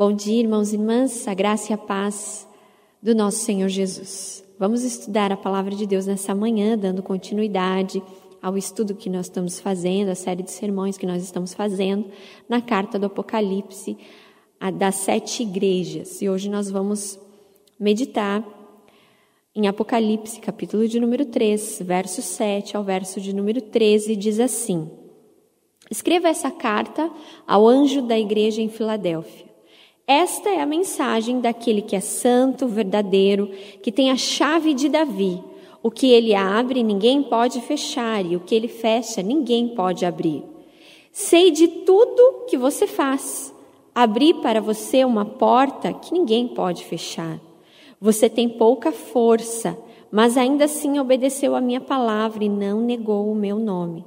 Bom dia, irmãos e irmãs, a graça e a paz do nosso Senhor Jesus. Vamos estudar a palavra de Deus nessa manhã, dando continuidade ao estudo que nós estamos fazendo, a série de sermões que nós estamos fazendo na carta do Apocalipse das sete igrejas. E hoje nós vamos meditar em Apocalipse, capítulo de número 3, verso 7 ao verso de número 13, diz assim: Escreva essa carta ao anjo da igreja em Filadélfia. Esta é a mensagem daquele que é santo, verdadeiro, que tem a chave de Davi. O que ele abre, ninguém pode fechar, e o que ele fecha, ninguém pode abrir. Sei de tudo que você faz. Abri para você uma porta que ninguém pode fechar. Você tem pouca força, mas ainda assim obedeceu a minha palavra e não negou o meu nome.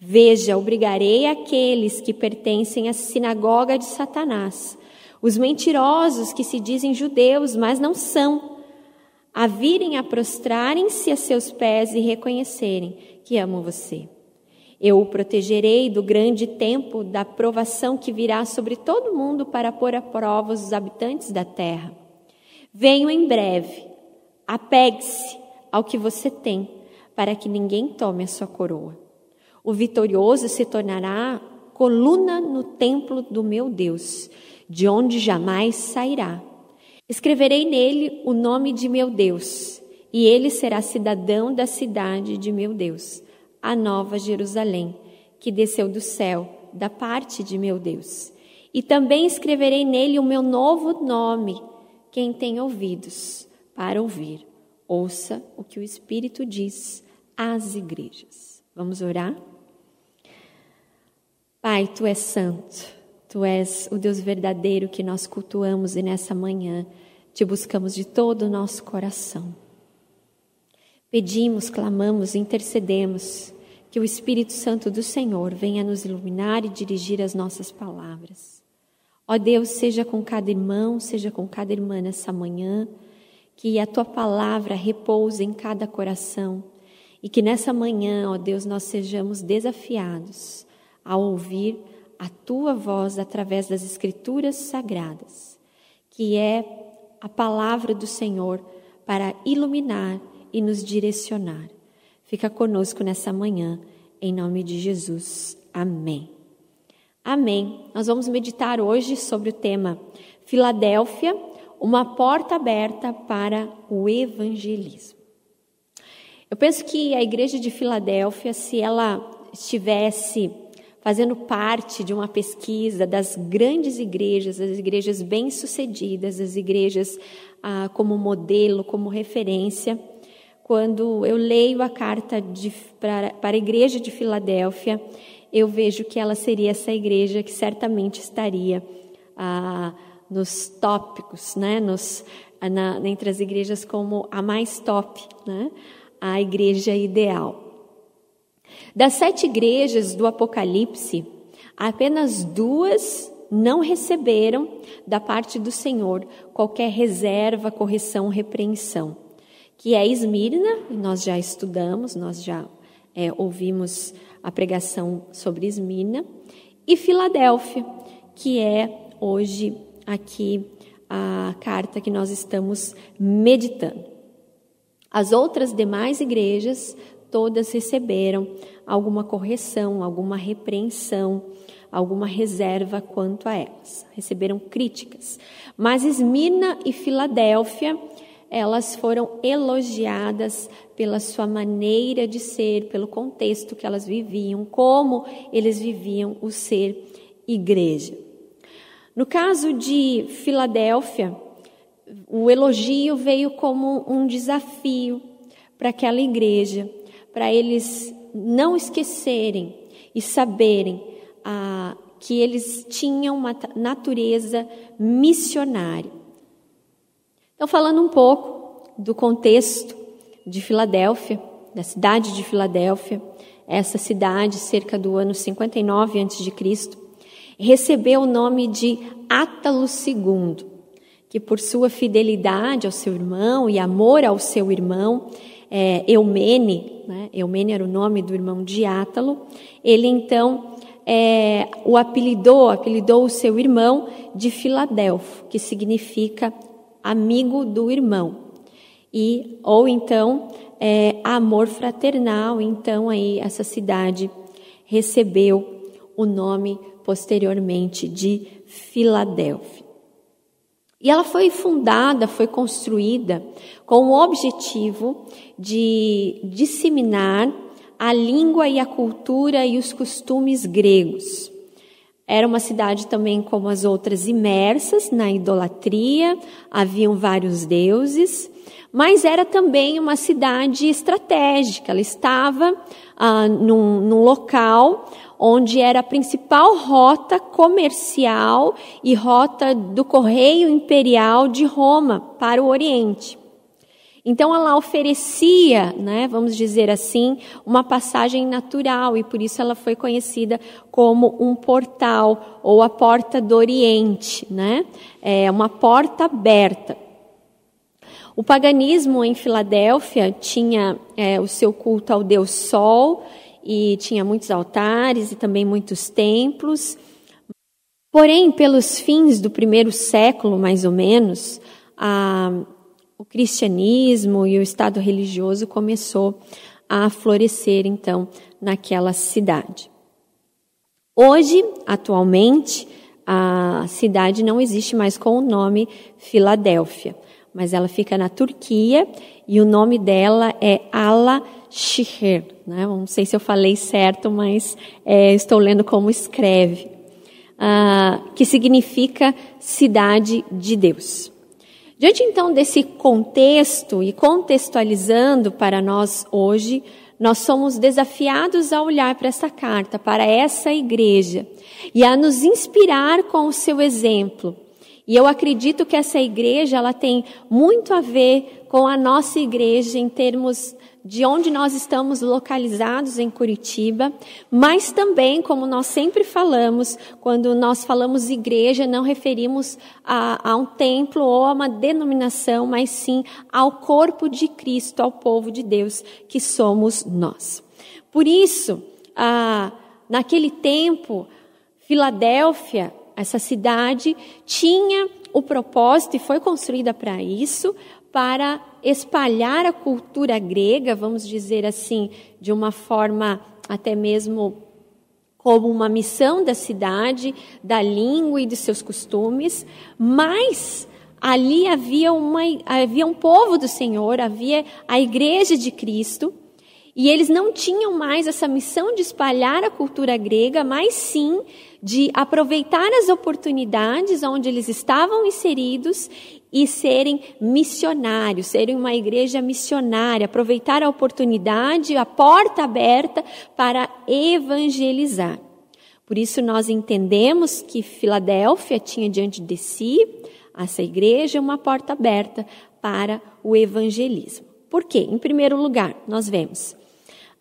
Veja, obrigarei aqueles que pertencem à sinagoga de Satanás os mentirosos que se dizem judeus, mas não são, a virem a prostrarem-se a seus pés e reconhecerem que amo você. Eu o protegerei do grande tempo da provação que virá sobre todo mundo para pôr a prova os habitantes da terra. Venho em breve, apegue-se ao que você tem, para que ninguém tome a sua coroa. O vitorioso se tornará coluna no templo do meu Deus de onde jamais sairá. Escreverei nele o nome de meu Deus, e ele será cidadão da cidade de meu Deus, a nova Jerusalém, que desceu do céu, da parte de meu Deus. E também escreverei nele o meu novo nome. Quem tem ouvidos para ouvir, ouça o que o Espírito diz às igrejas. Vamos orar? Pai, tu és santo. Tu és o Deus verdadeiro que nós cultuamos e nessa manhã te buscamos de todo o nosso coração. Pedimos, clamamos, intercedemos que o Espírito Santo do Senhor venha nos iluminar e dirigir as nossas palavras. Ó Deus, seja com cada irmão, seja com cada irmã nessa manhã, que a tua palavra repouse em cada coração e que nessa manhã, ó Deus, nós sejamos desafiados a ouvir a tua voz através das Escrituras sagradas, que é a palavra do Senhor para iluminar e nos direcionar. Fica conosco nessa manhã, em nome de Jesus. Amém. Amém. Nós vamos meditar hoje sobre o tema Filadélfia, uma porta aberta para o evangelismo. Eu penso que a igreja de Filadélfia, se ela estivesse fazendo parte de uma pesquisa das grandes igrejas, as igrejas bem-sucedidas, as igrejas ah, como modelo, como referência. Quando eu leio a carta para, para a igreja de Filadélfia, eu vejo que ela seria essa igreja que certamente estaria ah, nos tópicos, né? Nos, na, entre as igrejas como a mais top, né? a igreja ideal. Das sete igrejas do Apocalipse, apenas duas não receberam da parte do Senhor qualquer reserva, correção, repreensão, que é Esmirna, nós já estudamos, nós já é, ouvimos a pregação sobre Esmirna, e Filadélfia, que é hoje aqui a carta que nós estamos meditando. As outras demais igrejas todas receberam alguma correção, alguma repreensão, alguma reserva quanto a elas. Receberam críticas. Mas Esmirna e Filadélfia, elas foram elogiadas pela sua maneira de ser, pelo contexto que elas viviam, como eles viviam o ser igreja. No caso de Filadélfia, o elogio veio como um desafio para aquela igreja para eles não esquecerem e saberem ah, que eles tinham uma natureza missionária. Então, falando um pouco do contexto de Filadélfia, da cidade de Filadélfia, essa cidade, cerca do ano 59 a.C., recebeu o nome de Átalo II, que por sua fidelidade ao seu irmão e amor ao seu irmão, é, Eumene, né? Eumene era o nome do irmão de Átalo, ele então é, o apelidou, apelidou o seu irmão de Filadelfo, que significa amigo do irmão. E, ou então, é, amor fraternal. Então, aí, essa cidade recebeu o nome posteriormente de Filadélfia. E ela foi fundada, foi construída com o objetivo de disseminar a língua e a cultura e os costumes gregos. Era uma cidade também como as outras imersas na idolatria, haviam vários deuses, mas era também uma cidade estratégica. Ela estava ah, num, num local onde era a principal rota comercial e rota do correio imperial de Roma para o Oriente. Então ela oferecia, né, vamos dizer assim, uma passagem natural e por isso ela foi conhecida como um portal ou a porta do Oriente, né? É uma porta aberta. O paganismo em Filadélfia tinha é, o seu culto ao Deus Sol e tinha muitos altares e também muitos templos. Porém, pelos fins do primeiro século, mais ou menos, a, o cristianismo e o Estado religioso começou a florescer, então, naquela cidade. Hoje, atualmente, a cidade não existe mais com o nome Filadélfia, mas ela fica na Turquia e o nome dela é Ala-Shihir. Né? Não sei se eu falei certo, mas é, estou lendo como escreve, ah, que significa cidade de Deus. Diante então desse contexto e contextualizando para nós hoje, nós somos desafiados a olhar para essa carta, para essa igreja e a nos inspirar com o seu exemplo. E eu acredito que essa igreja ela tem muito a ver com a nossa igreja em termos de onde nós estamos localizados em Curitiba, mas também, como nós sempre falamos, quando nós falamos igreja, não referimos a, a um templo ou a uma denominação, mas sim ao corpo de Cristo, ao povo de Deus, que somos nós. Por isso, ah, naquele tempo, Filadélfia, essa cidade, tinha o propósito e foi construída para isso, para espalhar a cultura grega, vamos dizer assim, de uma forma até mesmo como uma missão da cidade, da língua e de seus costumes, mas ali havia, uma, havia um povo do Senhor, havia a igreja de Cristo, e eles não tinham mais essa missão de espalhar a cultura grega, mas sim de aproveitar as oportunidades onde eles estavam inseridos e serem missionários, serem uma igreja missionária, aproveitar a oportunidade, a porta aberta para evangelizar. Por isso nós entendemos que Filadélfia tinha diante de si, essa igreja, uma porta aberta para o evangelismo. Por quê? Em primeiro lugar, nós vemos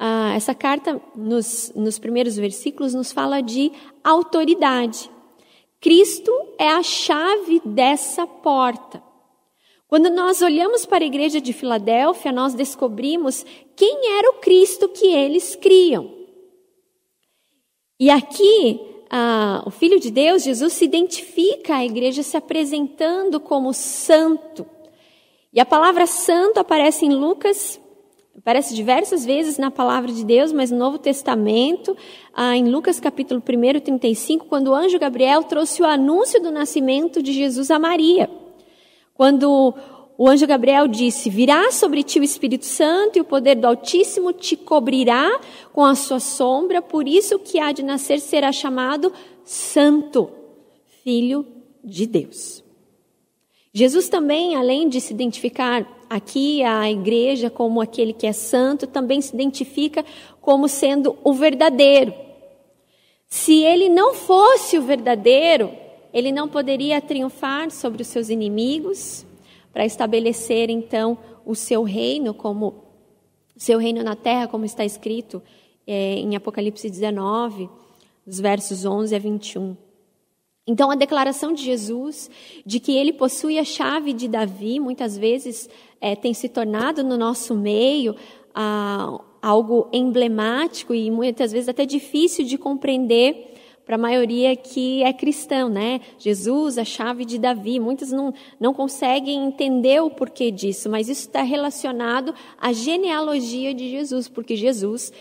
ah, essa carta, nos, nos primeiros versículos, nos fala de autoridade. Cristo é a chave dessa porta. Quando nós olhamos para a igreja de Filadélfia, nós descobrimos quem era o Cristo que eles criam. E aqui, ah, o Filho de Deus, Jesus, se identifica à igreja se apresentando como santo. E a palavra santo aparece em Lucas Aparece diversas vezes na palavra de Deus, mas no Novo Testamento, ah, em Lucas capítulo 1, 35, quando o anjo Gabriel trouxe o anúncio do nascimento de Jesus a Maria. Quando o anjo Gabriel disse: Virá sobre ti o Espírito Santo e o poder do Altíssimo te cobrirá com a sua sombra, por isso que há de nascer será chamado Santo, Filho de Deus. Jesus também, além de se identificar aqui a igreja como aquele que é santo, também se identifica como sendo o verdadeiro. Se ele não fosse o verdadeiro, ele não poderia triunfar sobre os seus inimigos para estabelecer então o seu reino como seu reino na terra, como está escrito é, em Apocalipse 19, dos versos 11 a 21. Então, a declaração de Jesus de que ele possui a chave de Davi, muitas vezes é, tem se tornado no nosso meio ah, algo emblemático e muitas vezes até difícil de compreender para a maioria que é cristão, né? Jesus, a chave de Davi. Muitos não, não conseguem entender o porquê disso, mas isso está relacionado à genealogia de Jesus, porque Jesus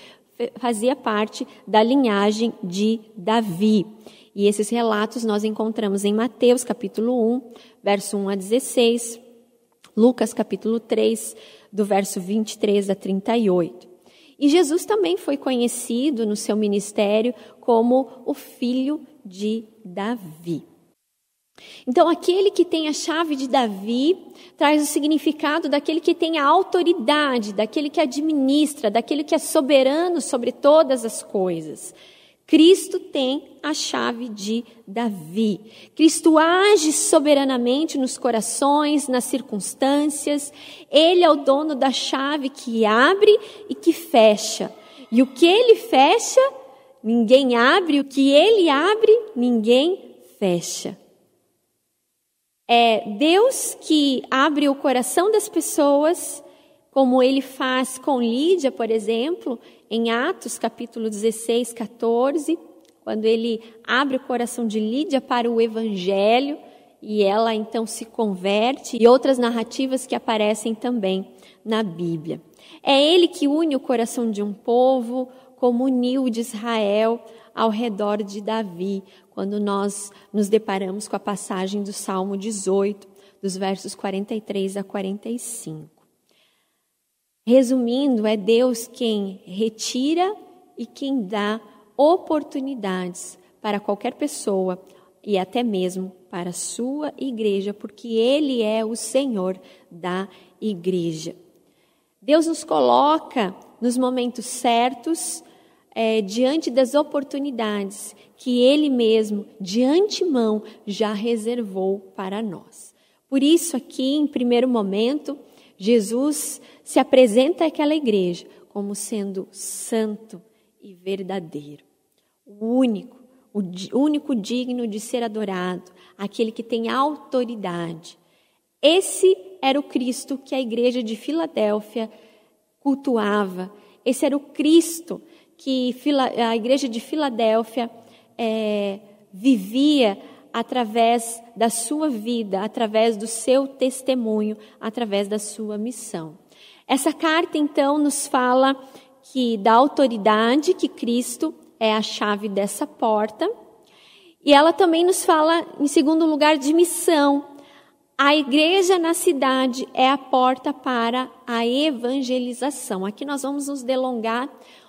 fazia parte da linhagem de Davi. E esses relatos nós encontramos em Mateus capítulo 1, verso 1 a 16, Lucas capítulo 3, do verso 23 a 38. E Jesus também foi conhecido no seu ministério como o filho de Davi. Então, aquele que tem a chave de Davi traz o significado daquele que tem a autoridade, daquele que administra, daquele que é soberano sobre todas as coisas. Cristo tem a chave de Davi. Cristo age soberanamente nos corações, nas circunstâncias. Ele é o dono da chave que abre e que fecha. E o que ele fecha, ninguém abre. O que ele abre, ninguém fecha. É Deus que abre o coração das pessoas, como ele faz com Lídia, por exemplo, em Atos capítulo 16, 14, quando ele abre o coração de Lídia para o evangelho e ela então se converte, e outras narrativas que aparecem também na Bíblia. É ele que une o coração de um povo, como uniu de Israel ao redor de Davi, quando nós nos deparamos com a passagem do Salmo 18, dos versos 43 a 45. Resumindo, é Deus quem retira e quem dá oportunidades para qualquer pessoa e até mesmo para a sua igreja, porque Ele é o Senhor da igreja. Deus nos coloca nos momentos certos, é, diante das oportunidades que Ele mesmo, de antemão, já reservou para nós. Por isso, aqui, em primeiro momento, Jesus se apresenta àquela igreja como sendo santo e verdadeiro, o único, o único digno de ser adorado, aquele que tem autoridade. Esse era o Cristo que a igreja de Filadélfia cultuava. Esse era o Cristo que a igreja de Filadélfia é, vivia através da sua vida, através do seu testemunho, através da sua missão. Essa carta, então, nos fala que da autoridade que Cristo é a chave dessa porta, e ela também nos fala, em segundo lugar, de missão. A igreja na cidade é a porta para a evangelização. Aqui nós vamos nos delongar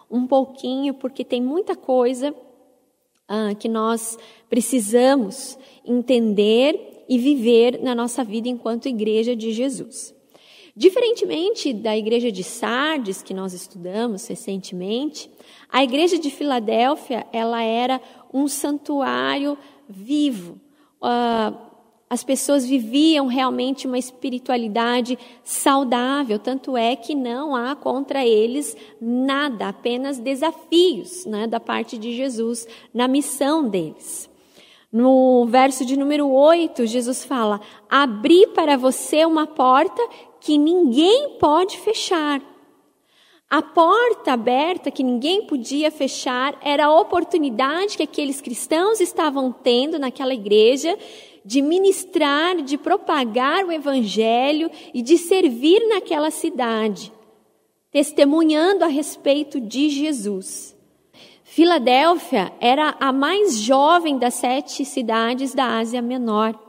um pouquinho, porque tem muita coisa ah, que nós precisamos entender e viver na nossa vida enquanto igreja de Jesus. Diferentemente da igreja de Sardes, que nós estudamos recentemente, a igreja de Filadélfia, ela era um santuário vivo. Uh, as pessoas viviam realmente uma espiritualidade saudável, tanto é que não há contra eles nada, apenas desafios né, da parte de Jesus na missão deles. No verso de número 8, Jesus fala: Abri para você uma porta que ninguém pode fechar. A porta aberta que ninguém podia fechar era a oportunidade que aqueles cristãos estavam tendo naquela igreja de ministrar, de propagar o evangelho e de servir naquela cidade, testemunhando a respeito de Jesus. Filadélfia era a mais jovem das sete cidades da Ásia Menor.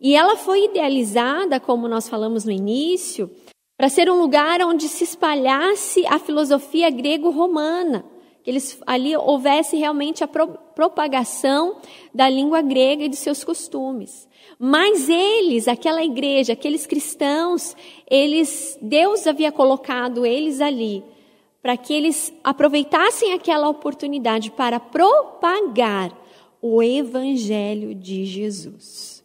E ela foi idealizada, como nós falamos no início, para ser um lugar onde se espalhasse a filosofia grego-romana, eles, ali houvesse realmente a pro, propagação da língua grega e de seus costumes. Mas eles, aquela igreja, aqueles cristãos, eles, Deus havia colocado eles ali para que eles aproveitassem aquela oportunidade para propagar o evangelho de Jesus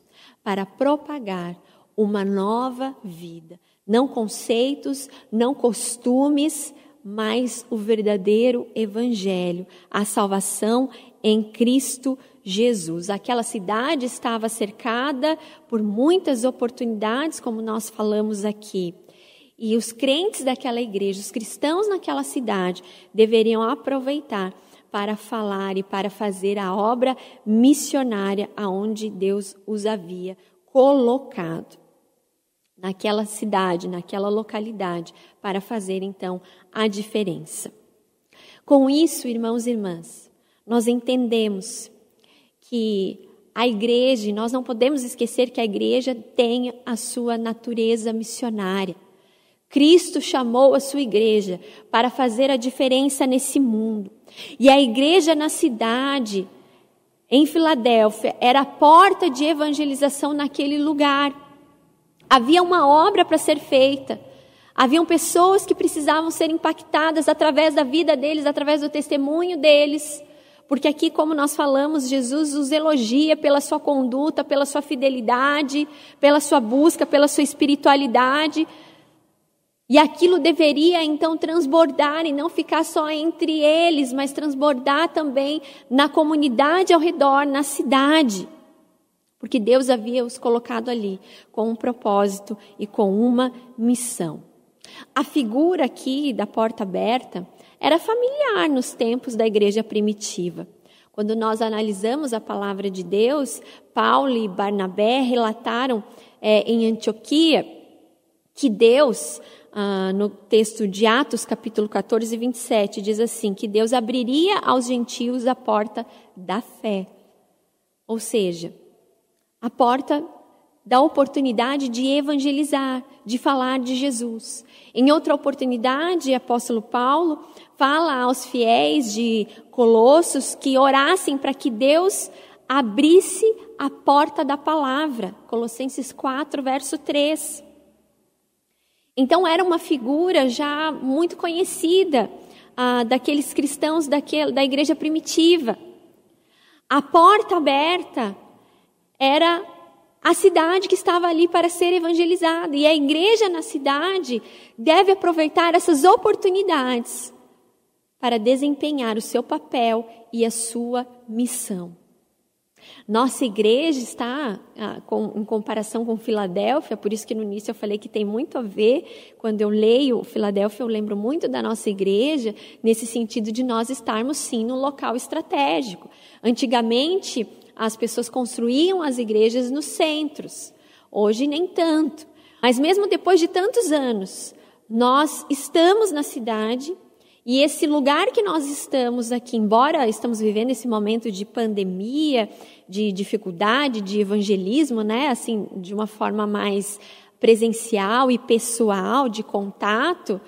para propagar uma nova vida. Não conceitos, não costumes, mas o verdadeiro evangelho, a salvação em Cristo Jesus. Aquela cidade estava cercada por muitas oportunidades, como nós falamos aqui. E os crentes daquela igreja, os cristãos naquela cidade, deveriam aproveitar para falar e para fazer a obra missionária aonde Deus os havia colocado naquela cidade, naquela localidade, para fazer então a diferença. Com isso, irmãos e irmãs, nós entendemos que a igreja, nós não podemos esquecer que a igreja tem a sua natureza missionária. Cristo chamou a sua igreja para fazer a diferença nesse mundo. E a igreja na cidade, em Filadélfia, era a porta de evangelização naquele lugar. Havia uma obra para ser feita. Haviam pessoas que precisavam ser impactadas através da vida deles, através do testemunho deles. Porque aqui, como nós falamos, Jesus os elogia pela sua conduta, pela sua fidelidade, pela sua busca, pela sua espiritualidade. E aquilo deveria então transbordar e não ficar só entre eles, mas transbordar também na comunidade ao redor, na cidade porque Deus havia os colocado ali com um propósito e com uma missão. A figura aqui da porta aberta era familiar nos tempos da igreja primitiva. Quando nós analisamos a palavra de Deus, Paulo e Barnabé relataram é, em Antioquia que Deus, ah, no texto de Atos, capítulo 14 e 27, diz assim: que Deus abriria aos gentios a porta da fé. Ou seja, a porta da oportunidade de evangelizar, de falar de Jesus. Em outra oportunidade, o apóstolo Paulo fala aos fiéis de Colossos que orassem para que Deus abrisse a porta da palavra. Colossenses 4, verso 3. Então, era uma figura já muito conhecida ah, daqueles cristãos daquele, da igreja primitiva. A porta aberta era a cidade que estava ali para ser evangelizada. E a igreja na cidade deve aproveitar essas oportunidades para desempenhar o seu papel e a sua missão. Nossa igreja está, ah, com, em comparação com Filadélfia, por isso que no início eu falei que tem muito a ver. Quando eu leio Filadélfia, eu lembro muito da nossa igreja, nesse sentido de nós estarmos sim num local estratégico. Antigamente, as pessoas construíam as igrejas nos centros. Hoje nem tanto. Mas mesmo depois de tantos anos, nós estamos na cidade e esse lugar que nós estamos aqui, embora estamos vivendo esse momento de pandemia, de dificuldade, de evangelismo, né, assim, de uma forma mais presencial e pessoal, de contato,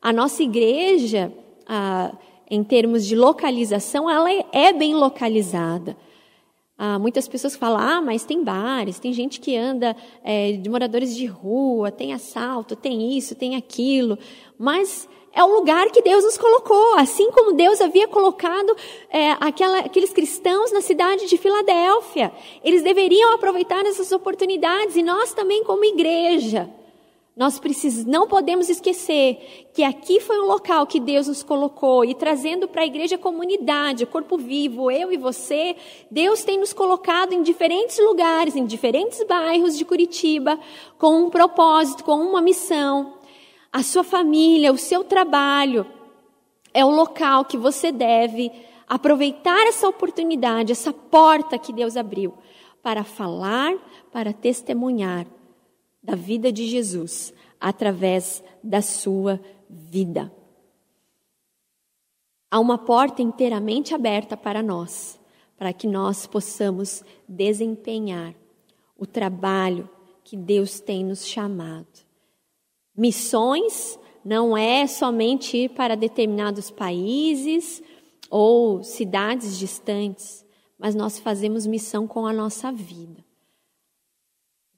a nossa igreja, ah, em termos de localização, ela é bem localizada. Ah, muitas pessoas falam, ah, mas tem bares, tem gente que anda é, de moradores de rua, tem assalto, tem isso, tem aquilo. Mas é o lugar que Deus nos colocou, assim como Deus havia colocado é, aquela, aqueles cristãos na cidade de Filadélfia. Eles deveriam aproveitar essas oportunidades e nós também, como igreja. Nós precisamos, não podemos esquecer que aqui foi um local que Deus nos colocou e trazendo para a igreja comunidade, corpo vivo, eu e você, Deus tem nos colocado em diferentes lugares, em diferentes bairros de Curitiba, com um propósito, com uma missão. A sua família, o seu trabalho é o local que você deve aproveitar essa oportunidade, essa porta que Deus abriu para falar, para testemunhar da vida de Jesus através da sua vida. Há uma porta inteiramente aberta para nós, para que nós possamos desempenhar o trabalho que Deus tem nos chamado. Missões não é somente ir para determinados países ou cidades distantes, mas nós fazemos missão com a nossa vida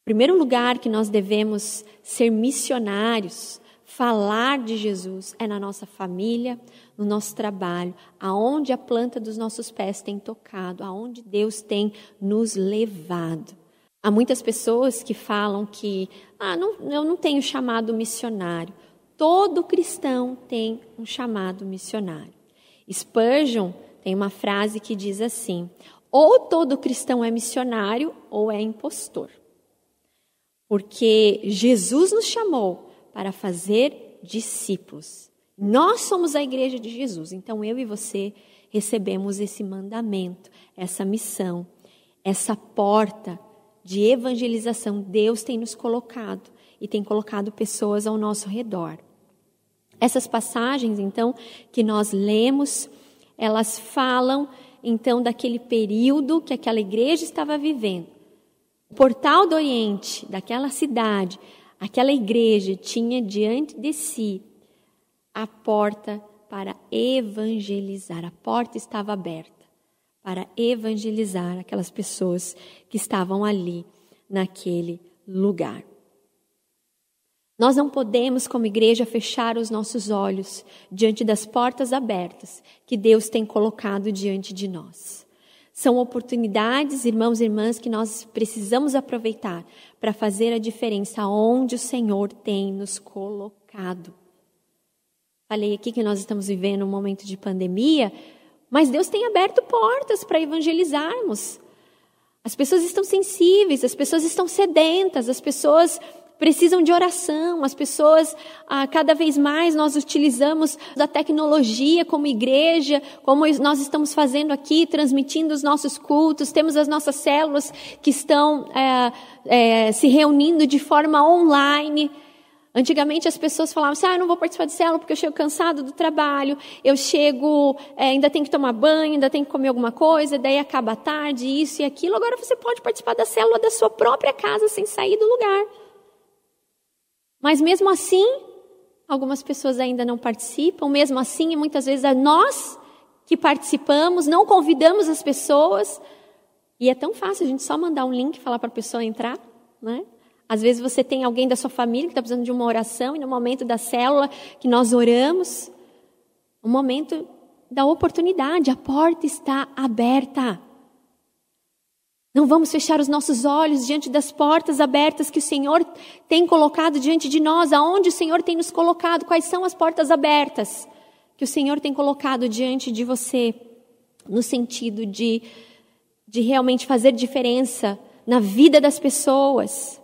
primeiro lugar que nós devemos ser missionários, falar de Jesus, é na nossa família, no nosso trabalho, aonde a planta dos nossos pés tem tocado, aonde Deus tem nos levado. Há muitas pessoas que falam que ah, não, eu não tenho chamado missionário. Todo cristão tem um chamado missionário. Spurgeon tem uma frase que diz assim: ou todo cristão é missionário ou é impostor porque Jesus nos chamou para fazer discípulos. Nós somos a igreja de Jesus, então eu e você recebemos esse mandamento, essa missão, essa porta de evangelização. Deus tem nos colocado e tem colocado pessoas ao nosso redor. Essas passagens, então, que nós lemos, elas falam, então, daquele período que aquela igreja estava vivendo. O portal do Oriente, daquela cidade, aquela igreja tinha diante de si a porta para evangelizar. A porta estava aberta para evangelizar aquelas pessoas que estavam ali, naquele lugar. Nós não podemos, como igreja, fechar os nossos olhos diante das portas abertas que Deus tem colocado diante de nós. São oportunidades, irmãos e irmãs, que nós precisamos aproveitar para fazer a diferença onde o Senhor tem nos colocado. Falei aqui que nós estamos vivendo um momento de pandemia, mas Deus tem aberto portas para evangelizarmos. As pessoas estão sensíveis, as pessoas estão sedentas, as pessoas precisam de oração. As pessoas, ah, cada vez mais, nós utilizamos a tecnologia como igreja, como nós estamos fazendo aqui, transmitindo os nossos cultos. Temos as nossas células que estão é, é, se reunindo de forma online. Antigamente as pessoas falavam assim, ah, eu não vou participar de célula porque eu chego cansado do trabalho, eu chego, é, ainda tenho que tomar banho, ainda tenho que comer alguma coisa, daí acaba tarde, isso e aquilo. Agora você pode participar da célula da sua própria casa sem sair do lugar. Mas mesmo assim, algumas pessoas ainda não participam, mesmo assim, muitas vezes é nós que participamos, não convidamos as pessoas. E é tão fácil a gente só mandar um link e falar para a pessoa entrar, né? Às vezes você tem alguém da sua família que está precisando de uma oração e no momento da célula que nós oramos, o momento da oportunidade, a porta está aberta. Não vamos fechar os nossos olhos diante das portas abertas que o Senhor tem colocado diante de nós, aonde o Senhor tem nos colocado, quais são as portas abertas que o Senhor tem colocado diante de você, no sentido de, de realmente fazer diferença na vida das pessoas.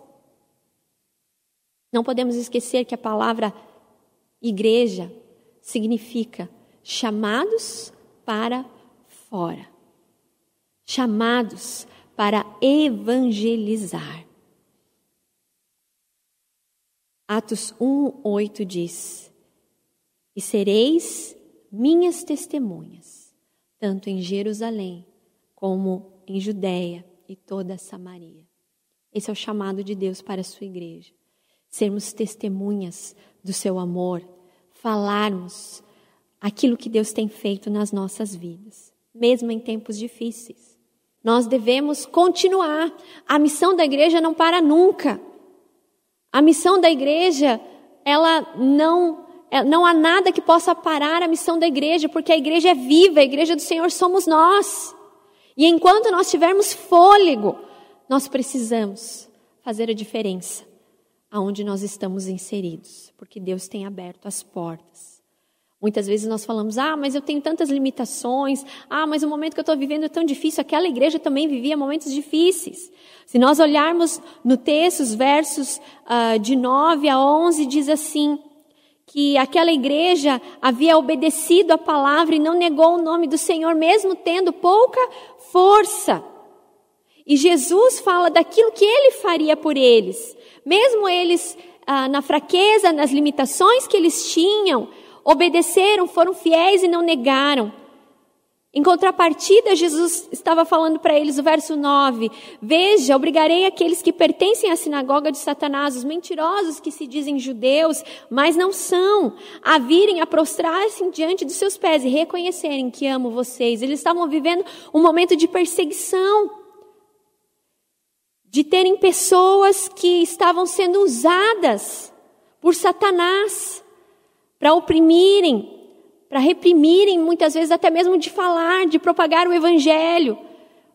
Não podemos esquecer que a palavra igreja significa chamados para fora. Chamados para evangelizar. Atos 1, 8 diz: E sereis minhas testemunhas, tanto em Jerusalém como em Judéia e toda a Samaria. Esse é o chamado de Deus para a sua igreja sermos testemunhas do seu amor, falarmos aquilo que Deus tem feito nas nossas vidas, mesmo em tempos difíceis. Nós devemos continuar. A missão da igreja não para nunca. A missão da igreja, ela não é, não há nada que possa parar a missão da igreja, porque a igreja é viva, a igreja do Senhor somos nós. E enquanto nós tivermos fôlego, nós precisamos fazer a diferença aonde nós estamos inseridos, porque Deus tem aberto as portas. Muitas vezes nós falamos, ah, mas eu tenho tantas limitações, ah, mas o momento que eu estou vivendo é tão difícil. Aquela igreja também vivia momentos difíceis. Se nós olharmos no texto, os versos uh, de 9 a 11, diz assim, que aquela igreja havia obedecido a palavra e não negou o nome do Senhor, mesmo tendo pouca força. E Jesus fala daquilo que ele faria por eles. Mesmo eles, ah, na fraqueza, nas limitações que eles tinham, obedeceram, foram fiéis e não negaram. Em contrapartida, Jesus estava falando para eles, o verso 9: Veja, obrigarei aqueles que pertencem à sinagoga de Satanás, os mentirosos que se dizem judeus, mas não são, a virem a prostrar-se diante dos seus pés e reconhecerem que amo vocês. Eles estavam vivendo um momento de perseguição de terem pessoas que estavam sendo usadas por Satanás para oprimirem, para reprimirem, muitas vezes até mesmo de falar, de propagar o evangelho.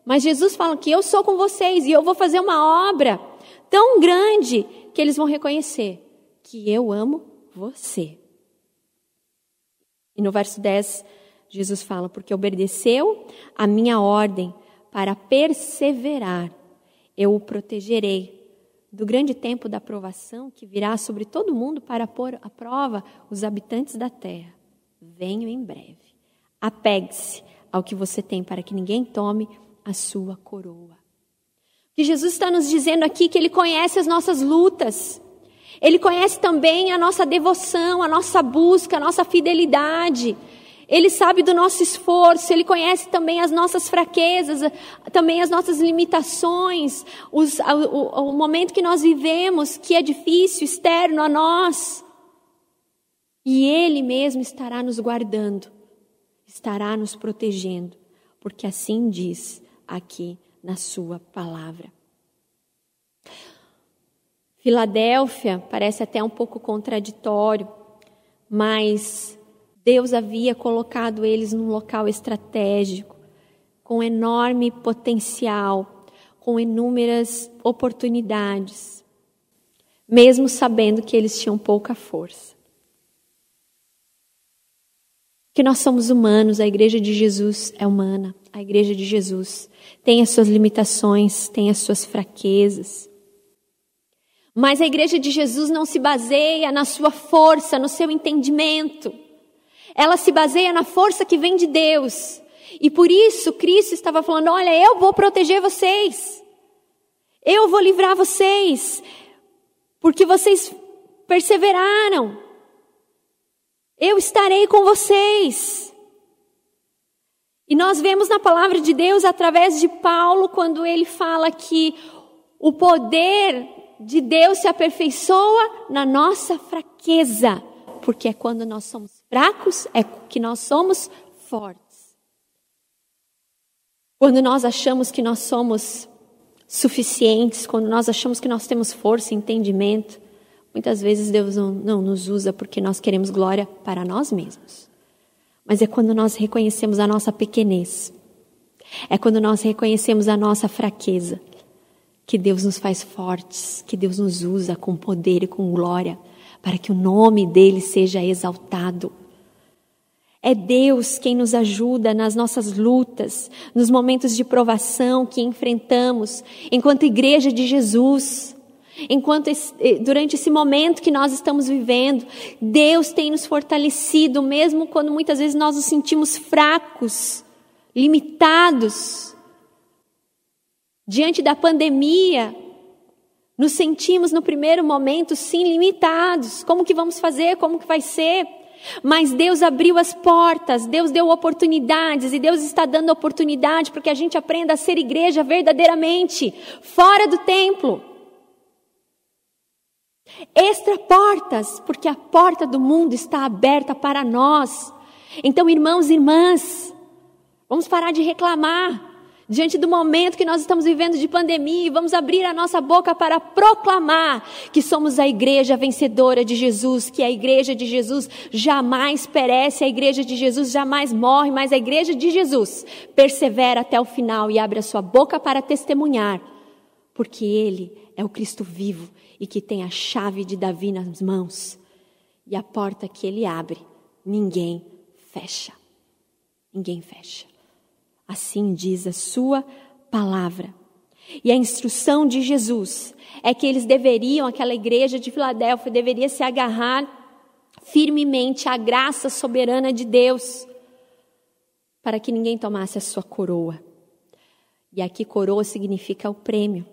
Mas Jesus fala que eu sou com vocês e eu vou fazer uma obra tão grande que eles vão reconhecer que eu amo você. E no verso 10, Jesus fala: Porque obedeceu a minha ordem para perseverar eu o protegerei do grande tempo da provação que virá sobre todo mundo para pôr à prova os habitantes da terra. Venho em breve. Apegue-se ao que você tem, para que ninguém tome a sua coroa. Que Jesus está nos dizendo aqui que Ele conhece as nossas lutas. Ele conhece também a nossa devoção, a nossa busca, a nossa fidelidade. Ele sabe do nosso esforço, Ele conhece também as nossas fraquezas, também as nossas limitações, os, o, o momento que nós vivemos, que é difícil, externo a nós. E Ele mesmo estará nos guardando, estará nos protegendo, porque assim diz aqui na Sua palavra. Filadélfia parece até um pouco contraditório, mas Deus havia colocado eles num local estratégico, com enorme potencial, com inúmeras oportunidades, mesmo sabendo que eles tinham pouca força. Que nós somos humanos, a igreja de Jesus é humana, a igreja de Jesus tem as suas limitações, tem as suas fraquezas. Mas a igreja de Jesus não se baseia na sua força, no seu entendimento ela se baseia na força que vem de Deus. E por isso Cristo estava falando: olha, eu vou proteger vocês. Eu vou livrar vocês. Porque vocês perseveraram. Eu estarei com vocês. E nós vemos na palavra de Deus, através de Paulo, quando ele fala que o poder de Deus se aperfeiçoa na nossa fraqueza. Porque é quando nós somos fracos é que nós somos fortes. Quando nós achamos que nós somos suficientes, quando nós achamos que nós temos força e entendimento, muitas vezes Deus não, não nos usa porque nós queremos glória para nós mesmos. Mas é quando nós reconhecemos a nossa pequenez, é quando nós reconhecemos a nossa fraqueza, que Deus nos faz fortes, que Deus nos usa com poder e com glória para que o nome dele seja exaltado. É Deus quem nos ajuda nas nossas lutas, nos momentos de provação que enfrentamos, enquanto igreja de Jesus. Enquanto eh, durante esse momento que nós estamos vivendo, Deus tem nos fortalecido, mesmo quando muitas vezes nós nos sentimos fracos, limitados. Diante da pandemia, nos sentimos no primeiro momento sim limitados. Como que vamos fazer? Como que vai ser? Mas Deus abriu as portas, Deus deu oportunidades e Deus está dando oportunidade para que a gente aprenda a ser igreja verdadeiramente, fora do templo. Extra portas, porque a porta do mundo está aberta para nós. Então, irmãos e irmãs, vamos parar de reclamar diante do momento que nós estamos vivendo de pandemia, vamos abrir a nossa boca para proclamar que somos a igreja vencedora de Jesus, que a igreja de Jesus jamais perece, a igreja de Jesus jamais morre, mas a igreja de Jesus persevera até o final e abre a sua boca para testemunhar, porque Ele é o Cristo vivo e que tem a chave de Davi nas mãos. E a porta que Ele abre, ninguém fecha. Ninguém fecha. Assim diz a sua palavra. E a instrução de Jesus é que eles deveriam, aquela igreja de Filadélfia, deveria se agarrar firmemente à graça soberana de Deus, para que ninguém tomasse a sua coroa. E aqui coroa significa o prêmio.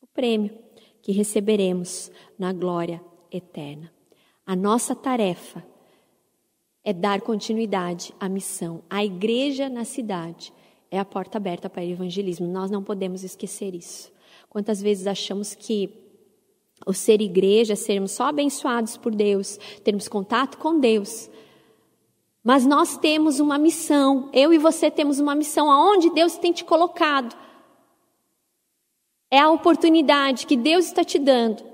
O prêmio que receberemos na glória eterna. A nossa tarefa é dar continuidade à missão. A igreja na cidade é a porta aberta para o evangelismo. Nós não podemos esquecer isso. Quantas vezes achamos que o ser igreja, sermos só abençoados por Deus, termos contato com Deus. Mas nós temos uma missão, eu e você temos uma missão aonde Deus tem te colocado. É a oportunidade que Deus está te dando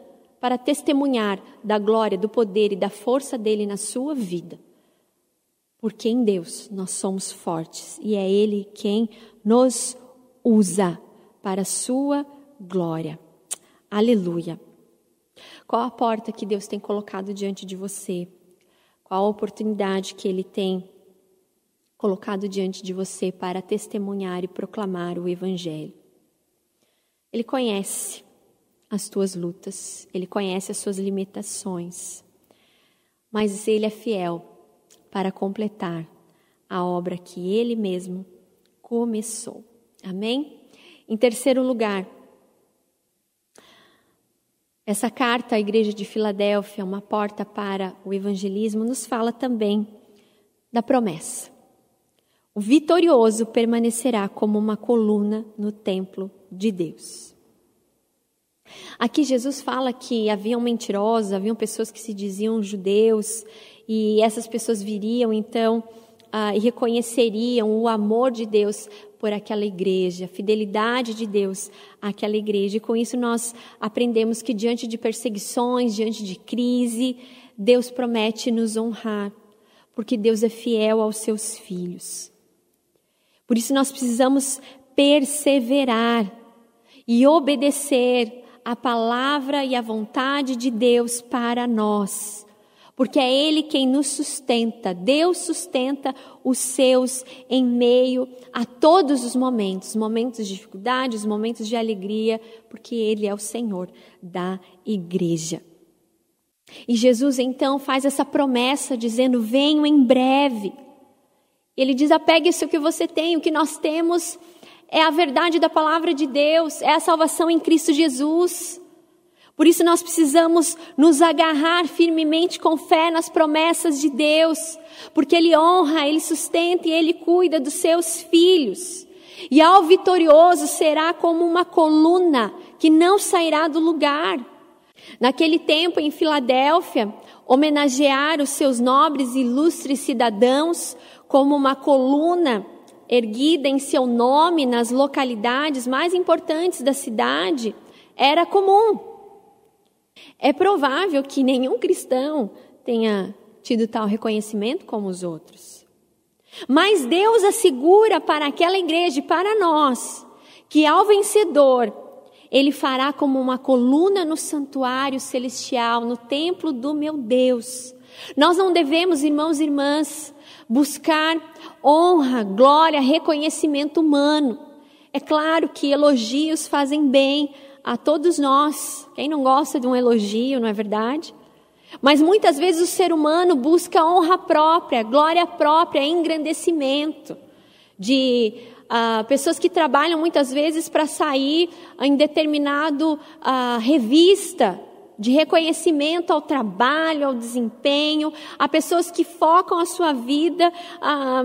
para testemunhar da glória, do poder e da força dele na sua vida porque em Deus nós somos fortes e é Ele quem nos usa para a sua glória. Aleluia. Qual a porta que Deus tem colocado diante de você? Qual a oportunidade que Ele tem colocado diante de você para testemunhar e proclamar o Evangelho? Ele conhece as tuas lutas, Ele conhece as suas limitações, mas Ele é fiel para completar a obra que ele mesmo começou. Amém? Em terceiro lugar, essa carta à igreja de Filadélfia, uma porta para o evangelismo, nos fala também da promessa. O vitorioso permanecerá como uma coluna no templo de Deus. Aqui Jesus fala que haviam mentirosos, haviam pessoas que se diziam judeus, e essas pessoas viriam então ah, e reconheceriam o amor de Deus por aquela igreja, a fidelidade de Deus àquela igreja. E com isso nós aprendemos que diante de perseguições, diante de crise, Deus promete nos honrar, porque Deus é fiel aos seus filhos. Por isso nós precisamos perseverar e obedecer a palavra e a vontade de Deus para nós. Porque é Ele quem nos sustenta, Deus sustenta os seus em meio a todos os momentos, momentos de dificuldades, momentos de alegria, porque Ele é o Senhor da igreja. E Jesus então faz essa promessa dizendo: Venho em breve. Ele diz: apegue-se o que você tem, o que nós temos é a verdade da palavra de Deus, é a salvação em Cristo Jesus. Por isso nós precisamos nos agarrar firmemente com fé nas promessas de Deus, porque Ele honra, Ele sustenta e Ele cuida dos seus filhos. E ao vitorioso será como uma coluna que não sairá do lugar. Naquele tempo em Filadélfia, homenagear os seus nobres e ilustres cidadãos como uma coluna erguida em seu nome nas localidades mais importantes da cidade era comum. É provável que nenhum cristão tenha tido tal reconhecimento como os outros. Mas Deus assegura para aquela igreja e para nós que ao vencedor ele fará como uma coluna no santuário celestial, no templo do meu Deus. Nós não devemos, irmãos e irmãs, buscar honra, glória, reconhecimento humano. É claro que elogios fazem bem a todos nós. Quem não gosta de um elogio, não é verdade? Mas muitas vezes o ser humano busca honra própria, glória própria, engrandecimento. De uh, pessoas que trabalham muitas vezes para sair em determinado uh, revista de reconhecimento ao trabalho, ao desempenho, a pessoas que focam a sua vida ah,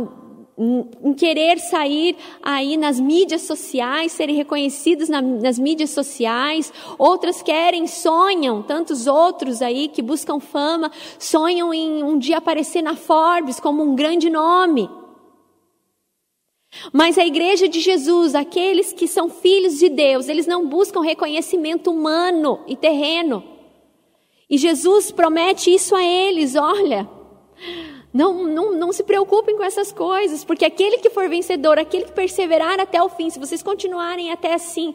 em querer sair aí nas mídias sociais, serem reconhecidos na, nas mídias sociais, outras querem, sonham, tantos outros aí que buscam fama, sonham em um dia aparecer na Forbes como um grande nome. Mas a igreja de Jesus, aqueles que são filhos de Deus, eles não buscam reconhecimento humano e terreno. E Jesus promete isso a eles: olha, não, não, não se preocupem com essas coisas, porque aquele que for vencedor, aquele que perseverar até o fim, se vocês continuarem até assim,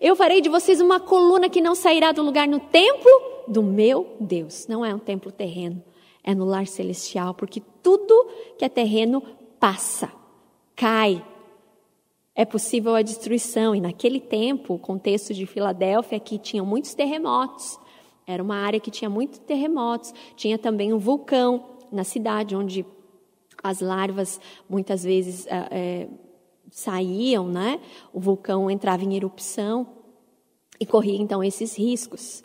eu farei de vocês uma coluna que não sairá do lugar no templo do meu Deus. Não é um templo terreno, é no lar celestial, porque tudo que é terreno passa, cai. É possível a destruição, e naquele tempo, o contexto de Filadélfia, que tinham muitos terremotos, era uma área que tinha muitos terremotos, tinha também um vulcão na cidade, onde as larvas muitas vezes é, saíam, né? O vulcão entrava em erupção e corria então esses riscos.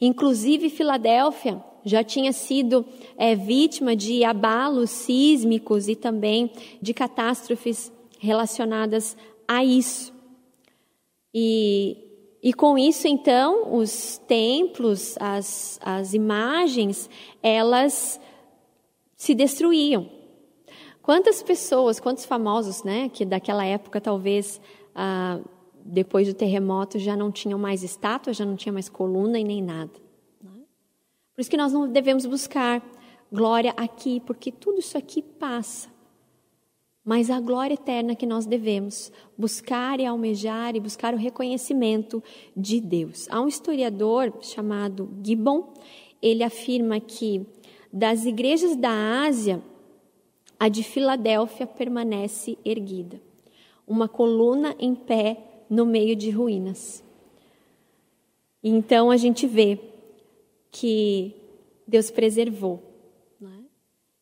Inclusive, Filadélfia já tinha sido é, vítima de abalos sísmicos e também de catástrofes relacionadas a isso. E e com isso, então, os templos, as, as imagens, elas se destruíam. Quantas pessoas, quantos famosos, né, que daquela época talvez ah, depois do terremoto já não tinham mais estátua, já não tinha mais coluna e nem nada. Né? Por isso que nós não devemos buscar glória aqui, porque tudo isso aqui passa mas a glória eterna que nós devemos buscar e almejar e buscar o reconhecimento de Deus. Há um historiador chamado Gibbon, ele afirma que das igrejas da Ásia, a de Filadélfia permanece erguida, uma coluna em pé no meio de ruínas. Então a gente vê que Deus preservou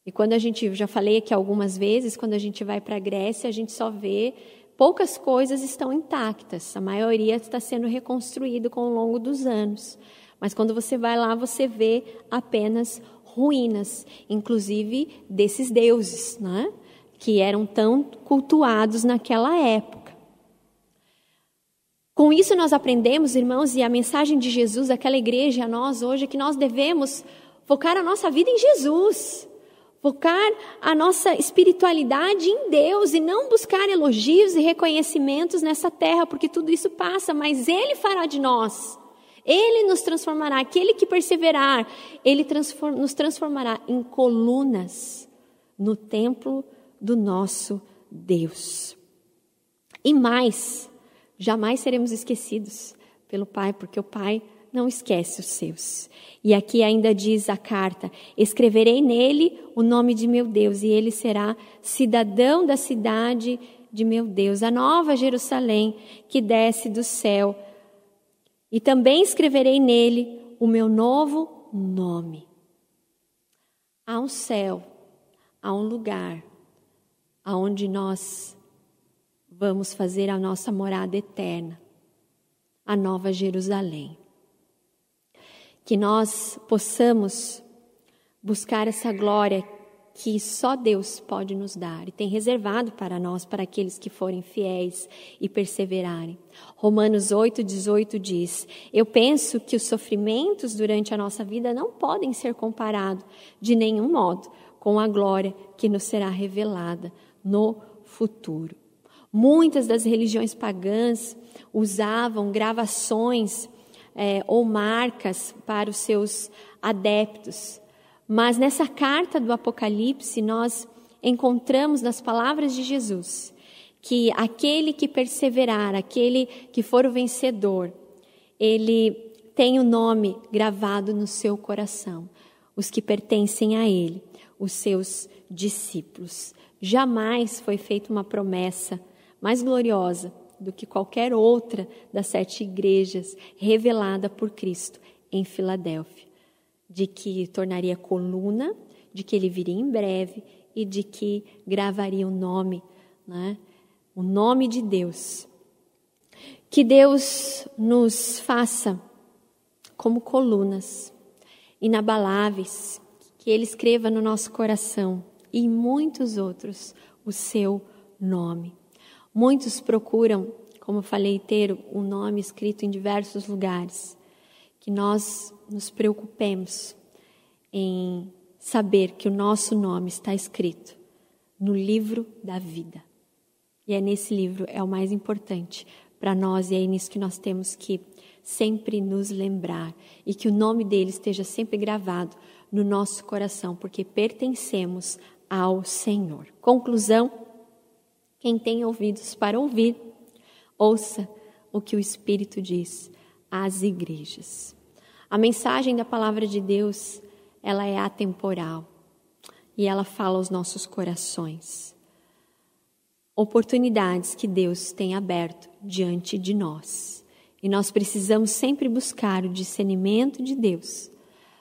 E quando a gente, já falei aqui algumas vezes, quando a gente vai para a Grécia, a gente só vê poucas coisas estão intactas, a maioria está sendo reconstruído com o longo dos anos. Mas quando você vai lá, você vê apenas ruínas, inclusive desses deuses, né? que eram tão cultuados naquela época. Com isso, nós aprendemos, irmãos, e a mensagem de Jesus, aquela igreja, a nós hoje, que nós devemos focar a nossa vida em Jesus, focar a nossa espiritualidade em Deus e não buscar elogios e reconhecimentos nessa terra, porque tudo isso passa, mas Ele fará de nós. Ele nos transformará, aquele que perseverar, Ele transform, nos transformará em colunas no templo do nosso Deus. E mais, jamais seremos esquecidos pelo Pai, porque o Pai não esquece os seus. E aqui ainda diz a carta: Escreverei nele o nome de meu Deus, e ele será cidadão da cidade de meu Deus, a nova Jerusalém que desce do céu. E também escreverei nele o meu novo nome. Há um céu, há um lugar aonde nós vamos fazer a nossa morada eterna, a nova Jerusalém. Que nós possamos buscar essa glória que só Deus pode nos dar e tem reservado para nós, para aqueles que forem fiéis e perseverarem. Romanos 8, 18 diz: Eu penso que os sofrimentos durante a nossa vida não podem ser comparados de nenhum modo com a glória que nos será revelada no futuro. Muitas das religiões pagãs usavam gravações é, ou marcas para os seus adeptos. Mas nessa carta do Apocalipse, nós encontramos nas palavras de Jesus que aquele que perseverar, aquele que for o vencedor, ele tem o nome gravado no seu coração, os que pertencem a ele, os seus discípulos. Jamais foi feita uma promessa mais gloriosa do que qualquer outra das sete igrejas revelada por Cristo em Filadélfia, de que tornaria coluna, de que ele viria em breve e de que gravaria o nome, né? o nome de Deus. Que Deus nos faça como colunas inabaláveis, que Ele escreva no nosso coração e muitos outros o seu nome. Muitos procuram, como falei, ter o um nome escrito em diversos lugares. Que nós nos preocupemos em saber que o nosso nome está escrito no livro da vida. E é nesse livro é o mais importante para nós e é nisso que nós temos que sempre nos lembrar e que o nome dele esteja sempre gravado no nosso coração, porque pertencemos ao Senhor. Conclusão: quem tem ouvidos para ouvir, ouça o que o Espírito diz às igrejas. A mensagem da palavra de Deus, ela é atemporal e ela fala aos nossos corações. Oportunidades que Deus tem aberto diante de nós. E nós precisamos sempre buscar o discernimento de Deus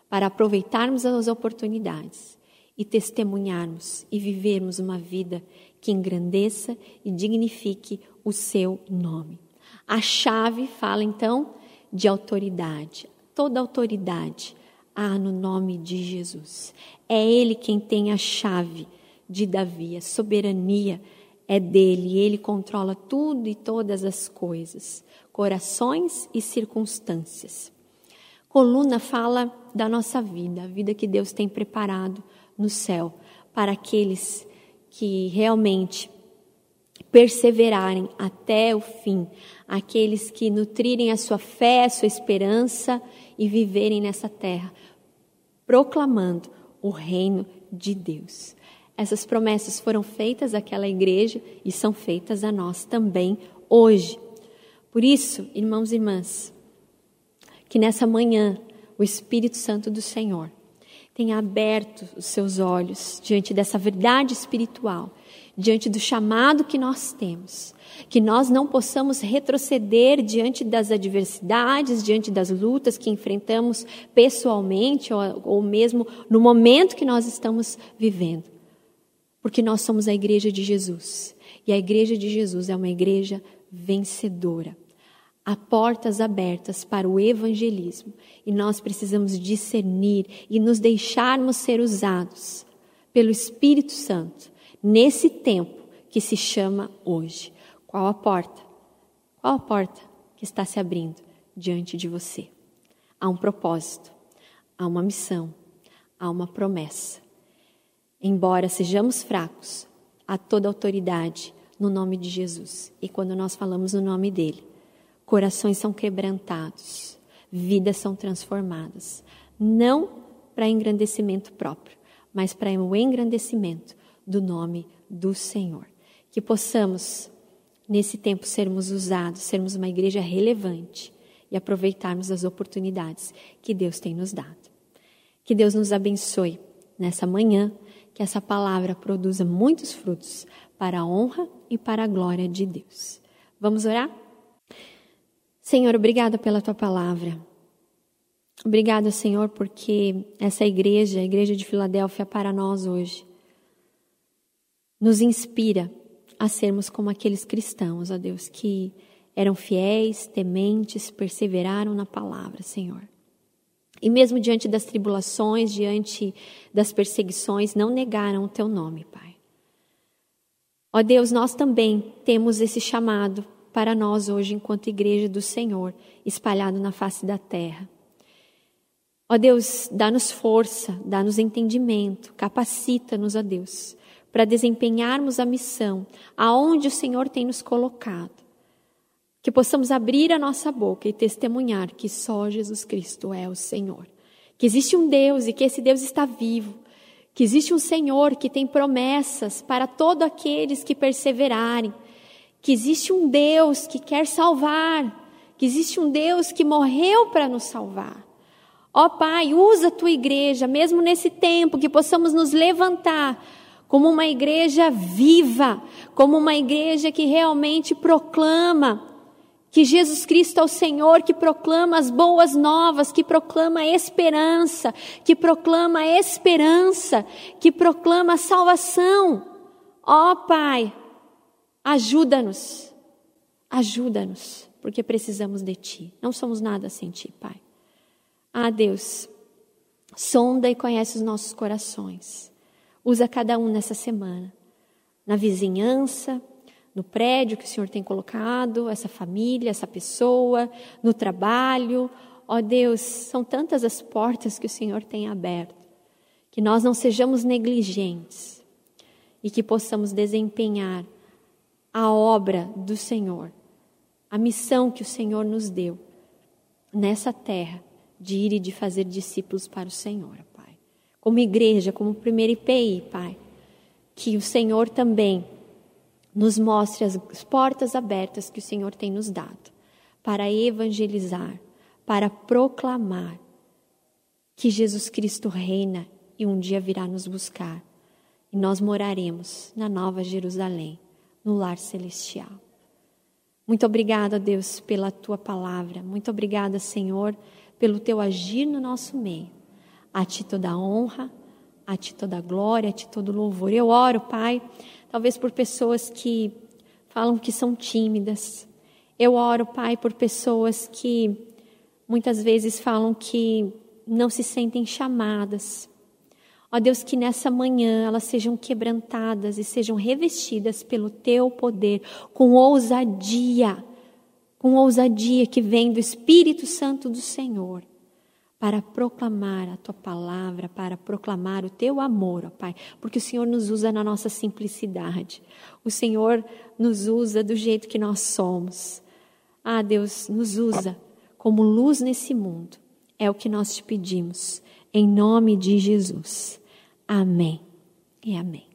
para aproveitarmos as oportunidades e testemunharmos e vivermos uma vida que engrandeça e dignifique o seu nome. A chave fala então de autoridade. Toda autoridade há no nome de Jesus. É Ele quem tem a chave de Davi, a soberania é dele, ele controla tudo e todas as coisas, corações e circunstâncias. Coluna fala da nossa vida, a vida que Deus tem preparado no céu para aqueles que realmente perseverarem até o fim, aqueles que nutrirem a sua fé, a sua esperança e viverem nessa terra, proclamando o reino de Deus. Essas promessas foram feitas àquela igreja e são feitas a nós também hoje. Por isso, irmãos e irmãs, que nessa manhã o Espírito Santo do Senhor tenha aberto os seus olhos diante dessa verdade espiritual, diante do chamado que nós temos, que nós não possamos retroceder diante das adversidades, diante das lutas que enfrentamos pessoalmente ou, ou mesmo no momento que nós estamos vivendo. Porque nós somos a igreja de Jesus. E a igreja de Jesus é uma igreja vencedora. Há portas abertas para o evangelismo e nós precisamos discernir e nos deixarmos ser usados pelo Espírito Santo nesse tempo que se chama hoje. Qual a porta? Qual a porta que está se abrindo diante de você? Há um propósito, há uma missão, há uma promessa. Embora sejamos fracos, há toda autoridade no nome de Jesus. E quando nós falamos no nome dele, corações são quebrantados, vidas são transformadas. Não para engrandecimento próprio, mas para o engrandecimento do nome do Senhor. Que possamos nesse tempo sermos usados, sermos uma igreja relevante e aproveitarmos as oportunidades que Deus tem nos dado. Que Deus nos abençoe nessa manhã, que essa palavra produza muitos frutos para a honra e para a glória de Deus. Vamos orar? Senhor, obrigada pela tua palavra. Obrigada, Senhor, porque essa igreja, a igreja de Filadélfia, para nós hoje, nos inspira a sermos como aqueles cristãos, ó Deus, que eram fiéis, tementes, perseveraram na palavra, Senhor. E mesmo diante das tribulações, diante das perseguições, não negaram o teu nome, Pai. Ó Deus, nós também temos esse chamado para nós hoje, enquanto igreja do Senhor, espalhado na face da terra. Ó Deus, dá-nos força, dá-nos entendimento, capacita-nos, ó Deus, para desempenharmos a missão aonde o Senhor tem nos colocado. Que possamos abrir a nossa boca e testemunhar que só Jesus Cristo é o Senhor. Que existe um Deus e que esse Deus está vivo. Que existe um Senhor que tem promessas para todos aqueles que perseverarem. Que existe um Deus que quer salvar. Que existe um Deus que morreu para nos salvar. Ó Pai, usa a tua igreja, mesmo nesse tempo, que possamos nos levantar como uma igreja viva, como uma igreja que realmente proclama que Jesus Cristo é o Senhor, que proclama as boas novas, que proclama a esperança, que proclama a esperança, que proclama salvação. Ó oh, Pai, ajuda-nos, ajuda-nos, porque precisamos de Ti. Não somos nada sem Ti, Pai. Ah, Deus, sonda e conhece os nossos corações. Usa cada um nessa semana. Na vizinhança, no prédio que o Senhor tem colocado, essa família, essa pessoa, no trabalho. Ó oh Deus, são tantas as portas que o Senhor tem aberto. Que nós não sejamos negligentes e que possamos desempenhar a obra do Senhor, a missão que o Senhor nos deu nessa terra de ir e de fazer discípulos para o Senhor como igreja, como primeiro IPI, Pai. Que o Senhor também nos mostre as portas abertas que o Senhor tem nos dado para evangelizar, para proclamar que Jesus Cristo reina e um dia virá nos buscar. E nós moraremos na Nova Jerusalém, no lar celestial. Muito obrigada, Deus, pela tua palavra. Muito obrigada, Senhor, pelo teu agir no nosso meio. A ti toda a honra, a ti toda a glória, a ti todo o louvor. Eu oro, Pai, talvez por pessoas que falam que são tímidas. Eu oro, Pai, por pessoas que muitas vezes falam que não se sentem chamadas. Ó Deus, que nessa manhã elas sejam quebrantadas e sejam revestidas pelo teu poder, com ousadia, com ousadia que vem do Espírito Santo do Senhor para proclamar a tua palavra, para proclamar o teu amor, ó Pai, porque o Senhor nos usa na nossa simplicidade. O Senhor nos usa do jeito que nós somos. Ah, Deus, nos usa como luz nesse mundo. É o que nós te pedimos, em nome de Jesus. Amém e amém.